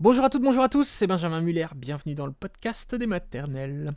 Bonjour à toutes, bonjour à tous, c'est Benjamin Muller, bienvenue dans le podcast des maternelles.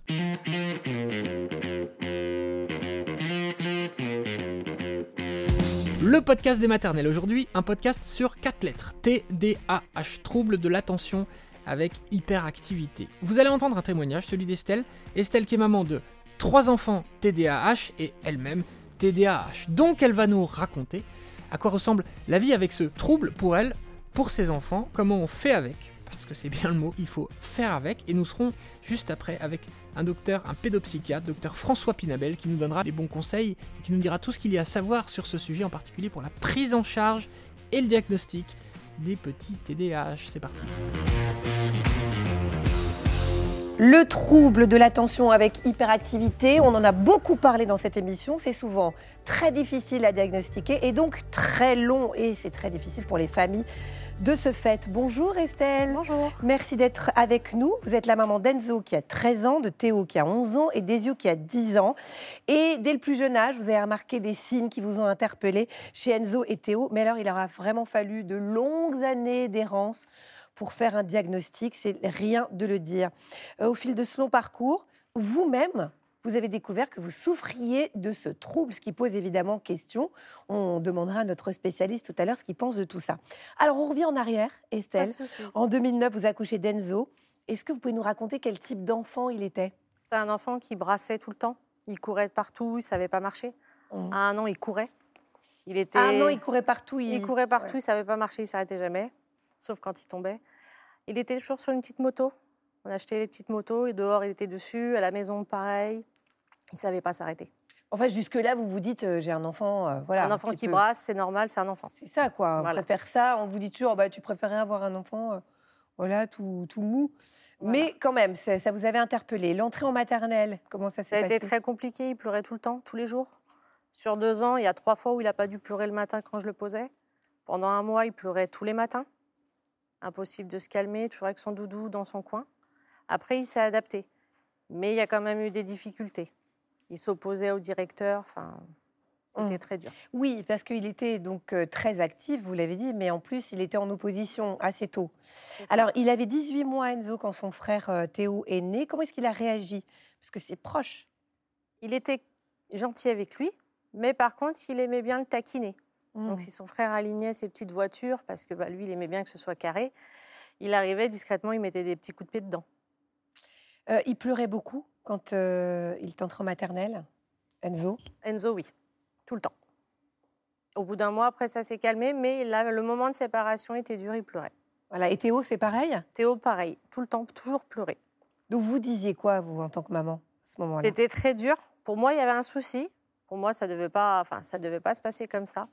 Le podcast des maternelles aujourd'hui, un podcast sur 4 lettres, TDAH, trouble de l'attention avec hyperactivité. Vous allez entendre un témoignage, celui d'Estelle, Estelle qui est maman de 3 enfants TDAH et elle-même TDAH. Donc elle va nous raconter à quoi ressemble la vie avec ce trouble pour elle, pour ses enfants, comment on fait avec, parce que c'est bien le mot, il faut faire avec, et nous serons juste après avec un docteur, un pédopsychiatre, docteur François Pinabel, qui nous donnera des bons conseils et qui nous dira tout ce qu'il y a à savoir sur ce sujet, en particulier pour la prise en charge et le diagnostic des petits TDAH. C'est parti. Le trouble de l'attention avec hyperactivité, on en a beaucoup parlé dans cette émission, c'est souvent très difficile à diagnostiquer et donc très long et c'est très difficile pour les familles de ce fait. Bonjour Estelle. Bonjour. Merci d'être avec nous. Vous êtes la maman d'Enzo qui a 13 ans, de Théo qui a 11 ans et d'Ezio qui a 10 ans. Et dès le plus jeune âge, vous avez remarqué des signes qui vous ont interpellé chez Enzo et Théo. Mais alors, il aura vraiment fallu de longues années d'errance pour faire un diagnostic, c'est rien de le dire. Euh, au fil de ce long parcours, vous-même, vous avez découvert que vous souffriez de ce trouble, ce qui pose évidemment question. On demandera à notre spécialiste tout à l'heure ce qu'il pense de tout ça. Alors on revient en arrière, Estelle. En 2009, vous accouchez d'Enzo. Est-ce que vous pouvez nous raconter quel type d'enfant il était? C'est un enfant qui brassait tout le temps. Il courait partout, il savait pas marcher. Mmh. À un an, il courait. Il était... À un an, il courait partout. Il, courait partout, il savait pas marcher, il s'arrêtait jamais, sauf quand il tombait. Il était toujours sur une petite moto. On achetait les petites motos et dehors, il était dessus. À la maison, pareil. Il savait pas s'arrêter. En fait, jusque-là, vous vous dites, euh, j'ai un enfant, euh, voilà. un enfant qui peu- brasse, c'est normal, c'est un enfant. C'est ça, quoi. On Voilà. préfère ça. On vous dit toujours, bah, tu préférais avoir un enfant, euh, voilà, tout, tout mou. Voilà. Mais quand même, ça, ça vous avait interpellé. L'entrée en maternelle, comment ça Ça a s'est été passé? très compliqué. Il pleurait tout le temps, tous les jours. Sur deux ans, il y a trois fois où il n'a pas dû pleurer le matin quand je le posais. Pendant un mois, il pleurait tous les matins. Impossible de se calmer, toujours avec son doudou dans son coin. Après, il s'est adapté. Mais il y a quand même eu des difficultés. Il s'opposait au directeur. Enfin, c'était Mmh. très dur. Oui, parce qu'il était donc euh, très actif, vous l'avez dit, mais en plus, il était en opposition assez tôt. Alors, il avait 18 mois, Enzo, quand son frère euh, Théo est né. Comment est-ce qu'il a réagi? Parce que c'est proche. il était gentil avec lui, mais par contre, il aimait bien le taquiner. Mmh. Donc, si son frère alignait ses petites voitures, parce que bah, lui, il aimait bien que ce soit carré, il arrivait discrètement, il mettait des petits coups de pied dedans. Euh, il pleurait beaucoup quand euh, il est entré en maternelle, Enzo? Enzo, oui, tout le temps. Au bout d'un mois, après, ça s'est calmé, mais là, le moment de séparation était dur, il pleurait. Voilà. Et Théo, c'est pareil? Théo, pareil, tout le temps, toujours pleurer. Donc, vous disiez quoi, vous, en tant que maman, à ce moment-là? C'était très dur. Pour moi, il y avait un souci. Pour moi, ça devait pas, enfin, ça devait pas se passer comme ça.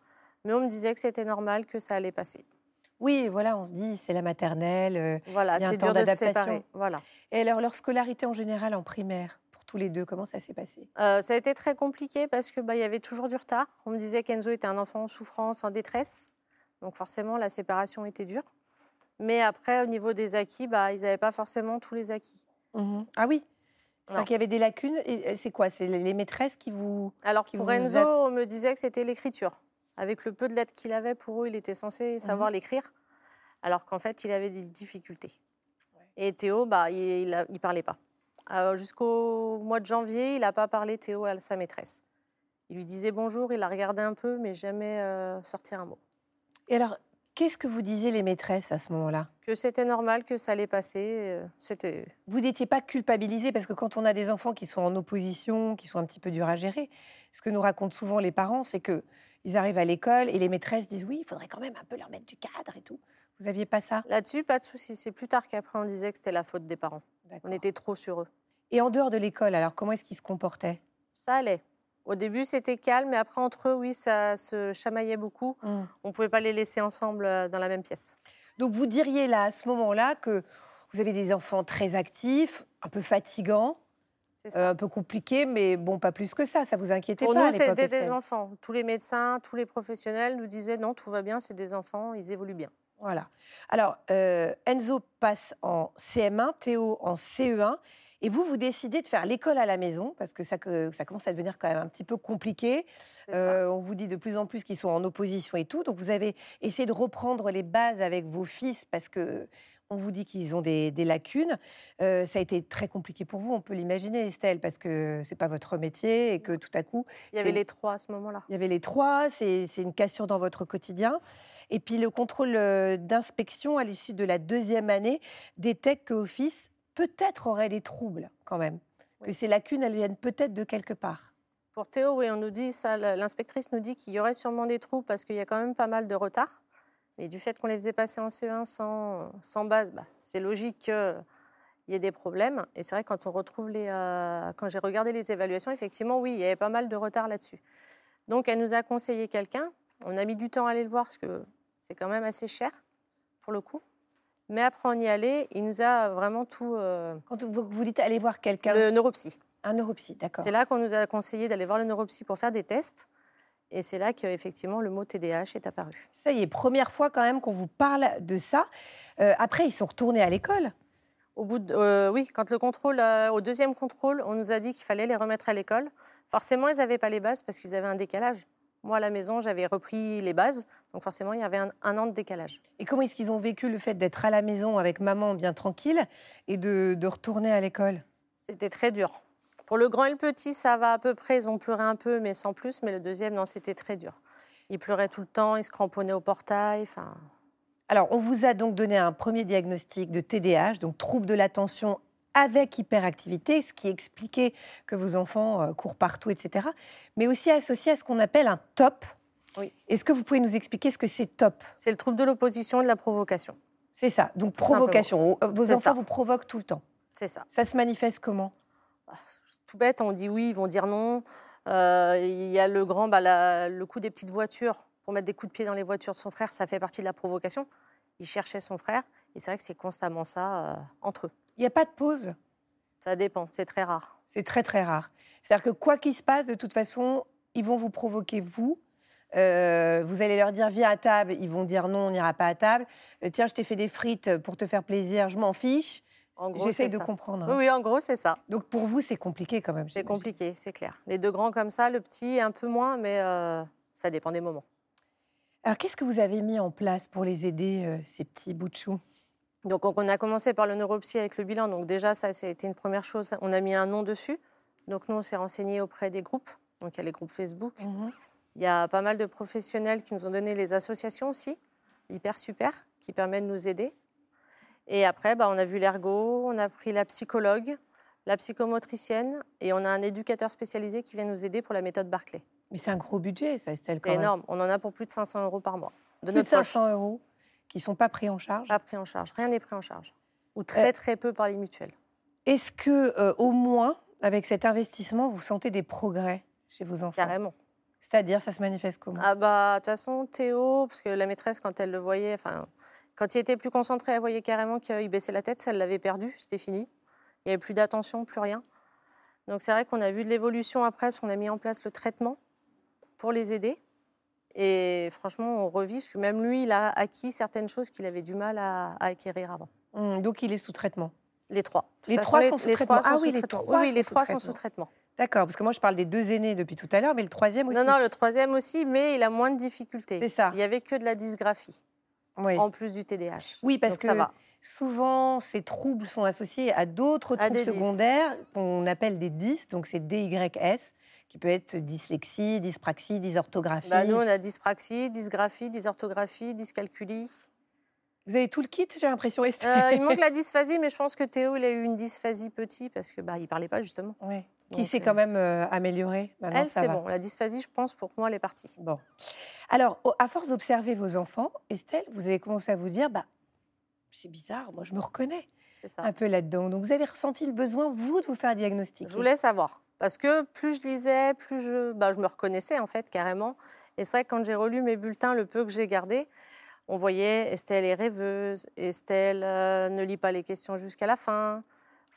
Mais on me disait que c'était normal, que ça allait passer. Oui, voilà, on se dit, c'est la maternelle. euh. Voilà, Il y a un c'est temps dur de se d'adaptation. séparer. Voilà. Et alors, leur scolarité en général en primaire, pour tous les deux, comment ça s'est passé? Euh, ça a été très compliqué parce que bah, il y avait toujours du retard. On me disait qu'Enzo était un enfant en souffrance, en détresse. Donc forcément, la séparation était dure. Mais après, au niveau des acquis, bah, ils n'avaient pas forcément tous les acquis. Ah oui? C'est qu'il y avait des lacunes. Et c'est quoi? C'est les maîtresses qui vous. Alors Qui pour vous Enzo, on me disait que c'était l'écriture. Avec le peu de lettres qu'il avait, pour eux, il était censé savoir l'écrire. Alors qu'en fait, il avait des difficultés. Et Théo, bah, il ne parlait pas. Euh, Jusqu'au mois de janvier, il n'a pas parlé Théo à sa maîtresse. Il lui disait bonjour, il la regardait un peu, mais jamais euh, sortir un mot. Et alors, qu'est-ce que vous disiez les maîtresses à ce moment-là? Que c'était normal, que ça allait passer. euh, C'était Vous n'étiez pas culpabilisé parce que quand on a des enfants qui sont en opposition, qui sont un petit peu durs à gérer, ce que nous racontent souvent les parents, c'est que ils arrivent à l'école et les maîtresses disent oui, il faudrait quand même un peu leur mettre du cadre et tout. Vous aviez pas ça? Là-dessus, pas de souci. C'est plus tard qu'après on disait que c'était la faute des parents. On était trop sur eux. Et en dehors de l'école, alors comment est-ce qu'ils se comportaient? Ça allait. Au début, c'était calme, mais après, entre eux, oui, ça se chamaillait beaucoup. On ne pouvait pas les laisser ensemble euh, dans la même pièce. Donc vous diriez là, à ce moment-là, que vous avez des enfants très actifs, un peu fatigants. Euh, un peu compliqués, mais bon, pas plus que ça. Ça vous inquiétait Pour pas à nous, c'était des enfants. Tous les médecins, tous les professionnels nous disaient non, tout va bien, c'est des enfants, ils évoluent bien. Voilà. Alors, euh, Enzo passe en CM1, Théo en CE1, et vous, vous décidez de faire l'école à la maison, parce que ça, que ça commence à devenir quand même un petit peu compliqué. Euh, on vous dit de plus en plus qu'ils sont en opposition et tout. Donc, vous avez essayé de reprendre les bases avec vos fils, parce que on vous dit qu'ils ont des, lacunes. Euh, ça a été très compliqué pour vous, on peut l'imaginer, Estelle, parce que c'est pas votre métier et que tout à coup. Il y avait les trois à ce moment-là. Il y avait les trois, c'est une cassure dans votre quotidien. Et puis le contrôle d'inspection à l'issue de la deuxième année détecte que Office peut-être aurait des troubles quand même, que ces lacunes, elles viennent peut-être de quelque part. Pour Théo, oui, on nous dit ça, l'inspectrice nous dit qu'il y aurait sûrement des troubles parce qu'il y a quand même pas mal de retard. Mais du fait qu'on les faisait passer en CE1 sans, sans base, bah, c'est logique qu'il y ait des problèmes. Et c'est vrai, quand on retrouve les. Euh, quand j'ai regardé les évaluations, effectivement, oui, il y avait pas mal de retard là-dessus. Donc, elle nous a conseillé quelqu'un. On a mis du temps à aller le voir parce que c'est quand même assez cher, pour le coup. Mais après, on y allait. Il nous a vraiment tout. Euh, quand vous, vous dites aller voir quelqu'un Le neuropsy. Un neuropsy, d'accord. C'est là qu'on nous a conseillé d'aller voir le neuropsy pour faire des tests. Et c'est là qu'effectivement le mot TDAH est apparu. Ça y est, première fois quand même qu'on vous parle de ça. Euh, après, ils sont retournés à l'école au bout de, euh, oui, quand le contrôle, euh, au deuxième contrôle, on nous a dit qu'il fallait les remettre à l'école. Forcément, ils n'avaient pas les bases parce qu'ils avaient un décalage. Moi, à la maison, j'avais repris les bases, donc forcément, il y avait un, un an de décalage. Et comment est-ce qu'ils ont vécu le fait d'être à la maison avec maman bien tranquille et de, de retourner à l'école? C'était très dur. Pour le grand et le petit, ça va à peu près. Ils ont pleuré un peu, mais sans plus. Mais le deuxième, non, c'était très dur. Il pleurait tout le temps, il se cramponnait au portail. Enfin. Alors, on vous a donc donné un premier diagnostic de TDAH, donc trouble de l'attention avec hyperactivité, ce qui expliquait que vos enfants euh, courent partout, etc. Mais aussi associé à ce qu'on appelle un TOP. Oui. Est-ce que vous pouvez nous expliquer ce que c'est TOP? C'est le trouble de l'opposition et de la provocation. C'est ça, donc provocation. Vos enfants vous provoquent tout le temps. C'est ça. Ça se manifeste comment? Tout bête, on dit oui, ils vont dire non. Euh, il y a le grand, bah, le coup des petites voitures pour mettre des coups de pied dans les voitures de son frère, ça fait partie de la provocation. Il cherchait son frère et c'est vrai que c'est constamment ça euh, entre eux. Il n'y a pas de pause? Ça dépend, c'est très rare. C'est très très rare. C'est-à-dire que quoi qu'il se passe, de toute façon, ils vont vous provoquer vous. Euh, vous allez leur dire viens à table, ils vont dire non, on n'ira pas à table. tiens, je t'ai fait des frites pour te faire plaisir, je m'en fiche. J'essaye de comprendre. Hein. Oui, en gros, c'est ça. Donc pour vous, c'est compliqué quand même. C'est compliqué, c'est clair. Les deux grands comme ça, le petit un peu moins, mais euh, ça dépend des moments. Alors qu'est-ce que vous avez mis en place pour les aider, euh, ces petits bouts de chou? Donc on a commencé par le neuropsy avec le bilan. Donc déjà, ça, a été une première chose. On a mis un nom dessus. Donc nous, on s'est renseigné auprès des groupes. Donc il y a les groupes Facebook. Mmh il y a pas mal de professionnels qui nous ont donné les associations aussi, hyper super, qui permettent de nous aider. Et après, bah, on a vu l'ergo, on a pris la psychologue, la psychomotricienne et on a un éducateur spécialisé qui vient nous aider pour la méthode Barclay. Mais c'est un gros budget, ça, Estelle. C'est énorme. On en a pour plus de 500 euros par mois. De plus de 500 euros qui ne sont pas pris en charge Pas pris en charge. Rien n'est pris en charge. Ou très, euh, très peu par les mutuelles. Est-ce que, euh, au moins, avec cet investissement, vous sentez des progrès chez vos enfants? Carrément. C'est-à-dire, ça se manifeste comment? Ah bah, de toute façon, Théo, parce que la maîtresse, quand elle le voyait, enfin, quand il était plus concentré, elle voyait carrément qu'il baissait la tête, ça l'avait perdu, c'était fini. Il n'y avait plus d'attention, plus rien. Donc c'est vrai qu'on a vu de l'évolution après, on a mis en place le traitement pour les aider. Et franchement, on revit, parce que même lui, il a acquis certaines choses qu'il avait du mal à, acquérir avant. Mmh, donc il est sous traitement Les trois. Les trois sont sous traitement Ah oui, les trois, oui, les trois sont sous traitement. D'accord, parce que moi je parle des deux aînés depuis tout à l'heure, mais le troisième aussi. Non, non, le troisième aussi, mais il a moins de difficultés. C'est ça. Il n'y avait que de la dysgraphie en plus du TDAH. Oui, parce que souvent, ces troubles sont associés à d'autres troubles secondaires qu'on appelle des DYS, donc c'est DYS, qui peut être dyslexie, dyspraxie, dysorthographie. Bah, nous, on a dyspraxie, dysgraphie, dysorthographie, dyscalculie. Vous avez tout le kit, j'ai l'impression. Euh, il manque la dysphasie, mais je pense que Théo, il a eu une dysphasie petit parce que bah, il parlait pas justement. Oui. Qui s'est quand même euh, améliorée. Elle, c'est bon. La dysphasie, je pense, pour moi, elle est partie. Bon. Alors, à force d'observer vos enfants, Estelle, vous avez commencé à vous dire, bah, c'est bizarre, moi je me reconnais un peu là-dedans. Donc vous avez ressenti le besoin, vous, de vous faire diagnostiquer? Je voulais savoir. Parce que plus je lisais, plus je, bah, je me reconnaissais en fait carrément. Et c'est vrai que quand j'ai relu mes bulletins, le peu que j'ai gardé, on voyait Estelle est rêveuse, Estelle euh, ne lit pas les questions jusqu'à la fin,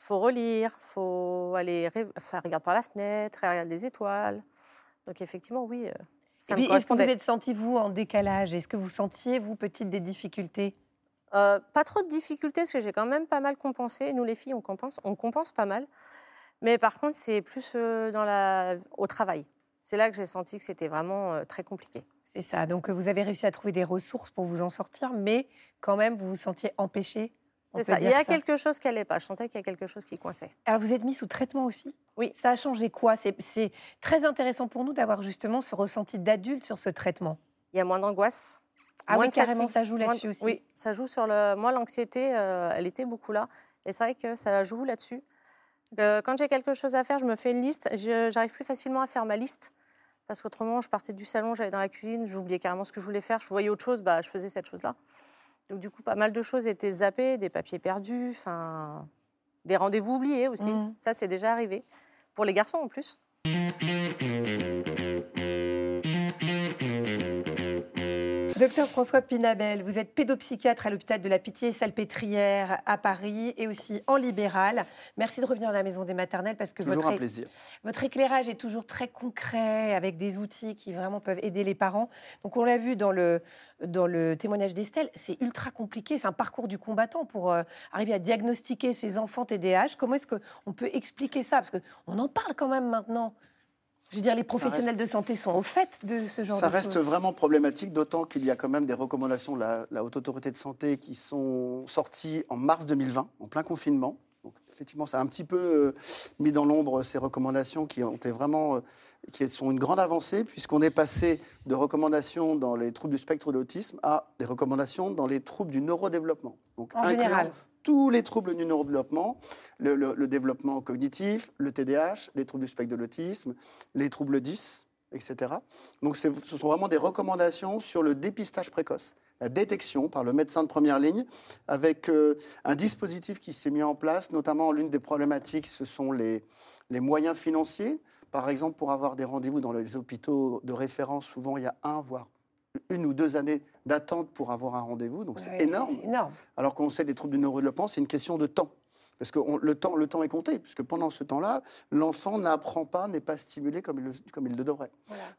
faut relire, faut aller faire regarder par la fenêtre, regarder les étoiles. Donc effectivement, oui. Euh, est-ce que vous êtes senti, vous, en décalage? Est-ce que vous sentiez, vous, petite, des difficultés? Euh, Pas trop de difficultés, parce que j'ai quand même pas mal compensé. Nous, les filles, on compense, on compense pas mal. Mais par contre, c'est plus euh, dans la... au travail. C'est là que j'ai senti que c'était vraiment très compliqué. C'est ça. Donc, vous avez réussi à trouver des ressources pour vous en sortir, mais quand même, vous vous sentiez empêché C'est ça. Il y a quelque chose qui n'allait pas. Je sentais qu'il y a quelque chose qui coinçait. Alors, vous êtes mis sous traitement aussi? Oui. Ça a changé quoi? C'est très intéressant pour nous d'avoir justement ce ressenti d'adulte sur ce traitement. Il y a moins d'angoisse. Ah oui, carrément, ça joue là-dessus aussi. Oui, ça joue sur le. Moi, l'anxiété, euh, elle était beaucoup là. Et c'est vrai que ça joue là-dessus. Euh, quand j'ai quelque chose à faire, je me fais une liste. J'arrive plus facilement à faire ma liste. Parce qu'autrement, je partais du salon, j'allais dans la cuisine, j'oubliais carrément ce que je voulais faire. Je voyais autre chose, bah, je faisais cette chose-là. Donc, du coup, pas mal de choses étaient zappées, des papiers perdus, enfin, des rendez-vous oubliés aussi. Mmh. Ça, c'est déjà arrivé. Pour les garçons en plus. Docteur François Pinabel, vous êtes pédopsychiatre à l'hôpital de la Pitié-Salpêtrière à Paris et aussi en libéral. Merci de revenir à la maison des maternelles parce que votre, votre éclairage est toujours très concret avec des outils qui vraiment peuvent aider les parents. Donc on l'a vu dans le, dans le témoignage d'Estelle, c'est ultra compliqué, c'est un parcours du combattant pour euh, arriver à diagnostiquer ces enfants TDAH. Comment est-ce qu'on peut expliquer ça? Parce qu'on en parle quand même maintenant. Je veux dire, les professionnels de santé sont au fait de ce genre de choses. Ça reste vraiment problématique, d'autant qu'il y a quand même des recommandations de la, Haute Autorité de Santé qui sont sorties en mars 2020, en plein confinement. Donc, effectivement, ça a un petit peu euh, mis dans l'ombre ces recommandations qui ont été vraiment, euh, qui sont une grande avancée, puisqu'on est passé de recommandations dans les troubles du spectre de l'autisme à des recommandations dans les troubles du neurodéveloppement. Donc, en général tous les troubles du neurodéveloppement, le, développement cognitif, le TDAH, les troubles du spectre de l'autisme, les troubles 10, etc. Donc ce sont vraiment des recommandations sur le dépistage précoce, la détection par le médecin de première ligne, avec euh, un dispositif qui s'est mis en place, notamment l'une des problématiques, ce sont les, les moyens financiers. Par exemple, pour avoir des rendez-vous dans les hôpitaux de référence, souvent il y a un, voire une ou deux années d'attente pour avoir un rendez-vous, donc c'est énorme. énorme. Alors qu'on sait des troubles du neurodéveloppement, c'est une question de temps. Parce que le, temps, le temps est compté, puisque pendant ce temps-là, l'enfant n'apprend pas, n'est pas stimulé comme il le, comme il le devrait.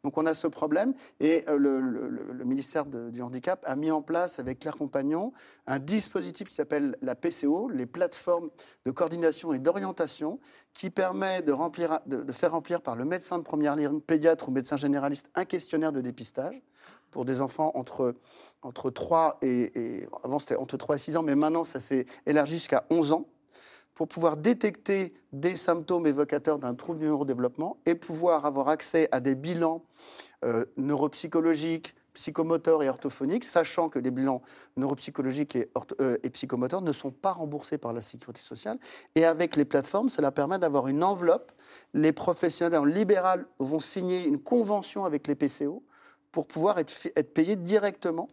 Donc on a ce problème, et euh, le, ministère du Handicap a mis en place, avec Claire Compagnon, un dispositif qui s'appelle la PCO, les plateformes de coordination et d'orientation, qui permet de, remplir, de, faire remplir par le médecin de première ligne, pédiatre ou médecin généraliste, un questionnaire de dépistage pour des enfants entre, entre 3 et, avant c'était entre 3 et 6 ans, mais maintenant ça s'est élargi jusqu'à 11 ans pour pouvoir détecter des symptômes évocateurs d'un trouble du neurodéveloppement et pouvoir avoir accès à des bilans euh, neuropsychologiques, psychomoteurs et orthophoniques, sachant que les bilans neuropsychologiques et, euh, et, psychomoteurs ne sont pas remboursés par la sécurité sociale. Et avec les plateformes, cela permet d'avoir une enveloppe. Les professionnels en libéral vont signer une convention avec les PCO pour pouvoir être, être payé directement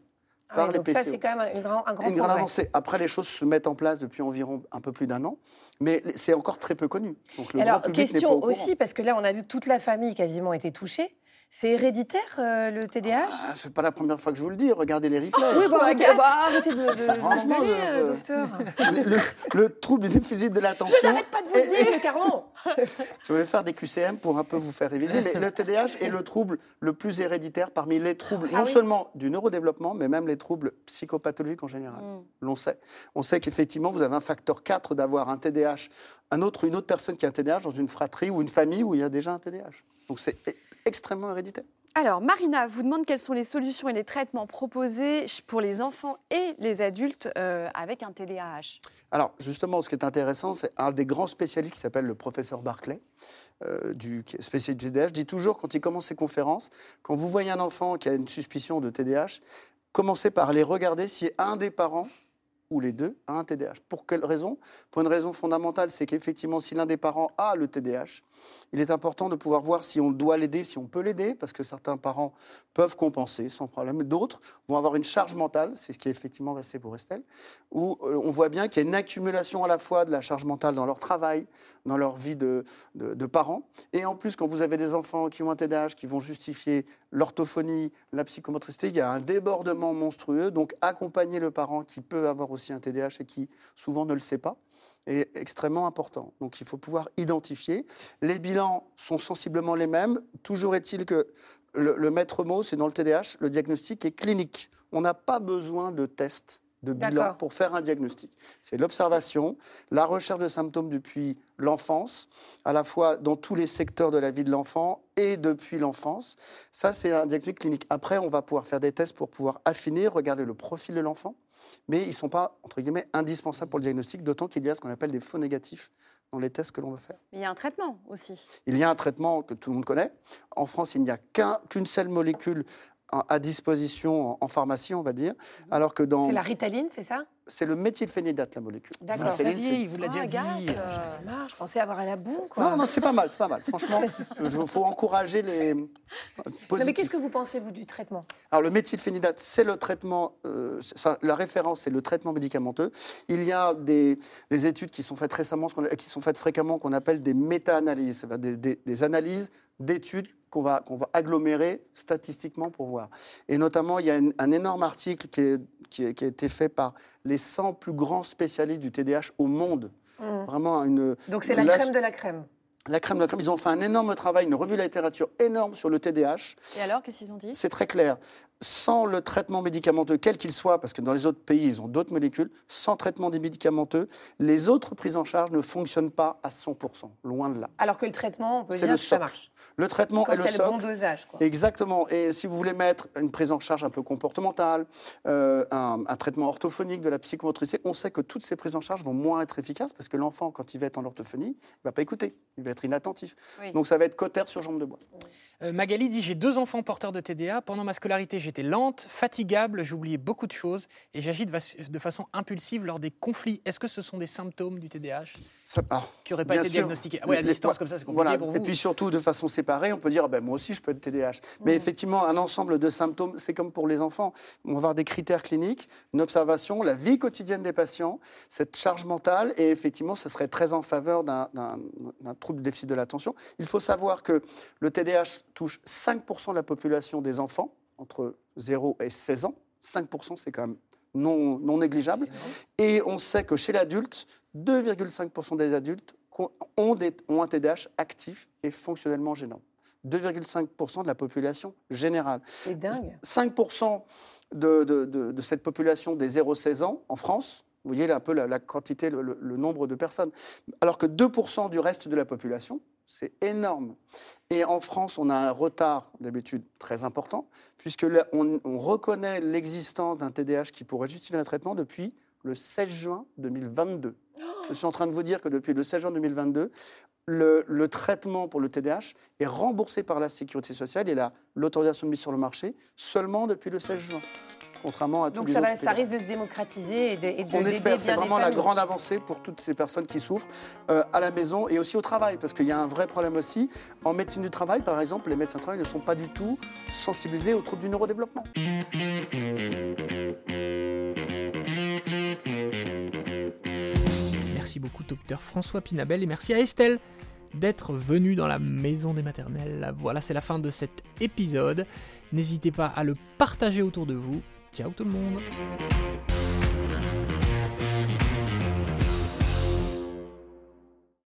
ah par les PCO. Ça, c'est quand même un grand, un grand une grande avancée. Après, les choses se mettent en place depuis environ un peu plus d'un an, mais c'est encore très peu connu. Donc, le Alors, question aussi, parce que là, on a vu que toute la famille quasiment était touchée. C'est héréditaire, euh, le TDAH ah, C'est pas la première fois que je vous le dis. Regardez les replays. oui, bah, bah, arrêtez de, de, euh, docteur. Le, trouble du déficit de l'attention. Je n'arrête pas de vous le dire, Caron Je vais faire des QCM pour un peu vous faire réviser. Mais le TDAH est le trouble le plus héréditaire parmi les troubles, ah non seulement du neurodéveloppement, mais même les troubles psychopathologiques en général. Mm. L'on sait. On sait qu'effectivement, vous avez un facteur 4 d'avoir un TDAH, un autre, une autre personne qui a un TDAH dans une fratrie ou une famille où il y a déjà un TDAH. Donc c'est extrêmement héréditaire. Alors, Marina vous demande quelles sont les solutions et les traitements proposés pour les enfants et les adultes euh, avec un TDAH. Alors, justement, ce qui est intéressant, c'est un des grands spécialistes qui s'appelle le professeur Barclay, euh, du spécialiste du TDAH, dit toujours, quand il commence ses conférences, quand vous voyez un enfant qui a une suspicion de TDAH, commencez par aller regarder si un des parents ou les deux a un TDAH. Pour quelle raison? Pour une raison fondamentale, c'est qu'effectivement, si l'un des parents a le TDAH, il est important de pouvoir voir si on doit l'aider, si on peut l'aider, parce que certains parents peuvent compenser sans problème. D'autres vont avoir une charge mentale, c'est ce qui est effectivement resté pour Estelle, où euh, on voit bien qu'il y a une accumulation à la fois de la charge mentale dans leur travail, dans leur vie de, de, parents, et en plus, quand vous avez des enfants qui ont un TDAH, qui vont justifier l'orthophonie, la psychomotricité, il y a un débordement monstrueux, donc accompagner le parent qui peut avoir aussi un TDAH et qui souvent ne le sait pas est extrêmement important. Donc il faut pouvoir identifier. Les bilans sont sensiblement les mêmes. Toujours est-il que le, maître mot, c'est dans le TDAH, le diagnostic est clinique. On n'a pas besoin de tests de bilan pour faire un diagnostic. C'est l'observation, la recherche de symptômes depuis l'enfance, à la fois dans tous les secteurs de la vie de l'enfant et depuis l'enfance. Ça, c'est un diagnostic clinique. Après, on va pouvoir faire des tests pour pouvoir affiner, regarder le profil de l'enfant, mais ils ne sont pas, entre guillemets, indispensables pour le diagnostic, d'autant qu'il y a ce qu'on appelle des faux négatifs dans les tests que l'on va faire. il y a un traitement aussi. Il y a un traitement que tout le monde connaît. En France, il n'y a qu'une seule molécule à disposition en, pharmacie, on va dire. Mhm. Alors que dans. C'est la ritaline, c'est ça? C'est le méthylphénidate, la molécule. D'accord. Vous il vous l'a déjà ah, dit. Euh, je pensais avoir à la boue. Quoi. Non, non, c'est pas mal, c'est pas mal. Franchement, il faut encourager les. Non, mais qu'est-ce que vous pensez, vous, du traitement? Alors, le méthylphénidate, c'est le traitement. Euh, la référence, c'est le traitement médicamenteux. Il y a des, des, études qui sont faites récemment, qui sont faites fréquemment, qu'on appelle des méta-analyses, des, des, des analyses d'études qu'on va, qu'on va agglomérer statistiquement pour voir. Et notamment, il y a un énorme article qui, qui, a été fait par les 100 plus grands spécialistes du TDAH au monde. Mmh. Vraiment une. Donc c'est la crème de la crème. La crème de la crème, ils ont fait un énorme travail, une revue de la littérature énorme sur le TDAH. Et alors, qu'est-ce qu'ils ont dit? C'est très clair. Sans le traitement médicamenteux, quel qu'il soit, parce que dans les autres pays, ils ont d'autres molécules, sans traitement des médicamenteux, les autres prises en charge ne fonctionnent pas à 100%, loin de là. Alors que le traitement, on peut dire le que ça marche. Le traitement est le le bon dosage. Quoi. Exactement. Et si vous voulez mettre une prise en charge un peu comportementale, euh, un, traitement orthophonique de la psychomotricité, on sait que toutes ces prises en charge vont moins être efficaces parce que l'enfant, quand il va être en orthophonie, il ne va pas écouter, il va être inattentif. Donc ça va être cotère sur jambe de bois. Euh, Magali dit J'ai deux enfants porteurs de TDA. Pendant ma scolarité, j'étais lente, fatigable, j'oubliais beaucoup de choses et j'agis de, façon impulsive lors des conflits. Est-ce que ce sont des symptômes du TDAH ça, ah, qui n'auraient pas été diagnostiqués? Oui, à distance, comme ça, c'est compliqué pour vous. Et puis surtout, de façon séparée, on peut dire ben, Moi aussi, je peux être TDAH. Mais effectivement, un ensemble de symptômes, c'est comme pour les enfants. On va avoir des critères cliniques, une observation, la vie quotidienne des patients, cette charge mentale, et effectivement, ce serait très en faveur d'un trouble de déficit de l'attention. Il faut savoir que le TDAH touche 5% de la population des enfants entre 0 et 16 ans. 5%, c'est quand même non, non négligeable. Et on sait que chez l'adulte, 2,5% des adultes ont, des, ont un TDAH actif et fonctionnellement gênant. 2,5% de la population générale. C'est dingue. 5% de, de, de, cette population des 0-16 ans en France, vous voyez un peu la, quantité, le, le, nombre de personnes, alors que 2% du reste de la population, c'est énorme. Et en France, on a un retard d'habitude très important, puisque on, reconnaît l'existence d'un TDAH qui pourrait justifier un traitement depuis le 16 juin 2022. Je suis en train de vous dire que depuis le 16 juin 2022, le, le traitement pour le TDAH est remboursé par la sécurité sociale et l'autorisation de mise sur le marché seulement depuis le 16 juin contrairement à tous Donc les ça, autres ça risque de se démocratiser et de, et On espère, c'est vraiment la grande avancée pour toutes ces personnes qui souffrent euh, à la maison et aussi au travail, parce qu'il y a un vrai problème aussi. En médecine du travail, par exemple, les médecins du travail ne sont pas du tout sensibilisés aux troubles du neurodéveloppement. Merci beaucoup, docteur François Pinabel, et merci à Estelle d'être venue dans la maison des maternelles. Voilà, c'est la fin de cet épisode. N'hésitez pas à le partager autour de vous. Ciao tout le monde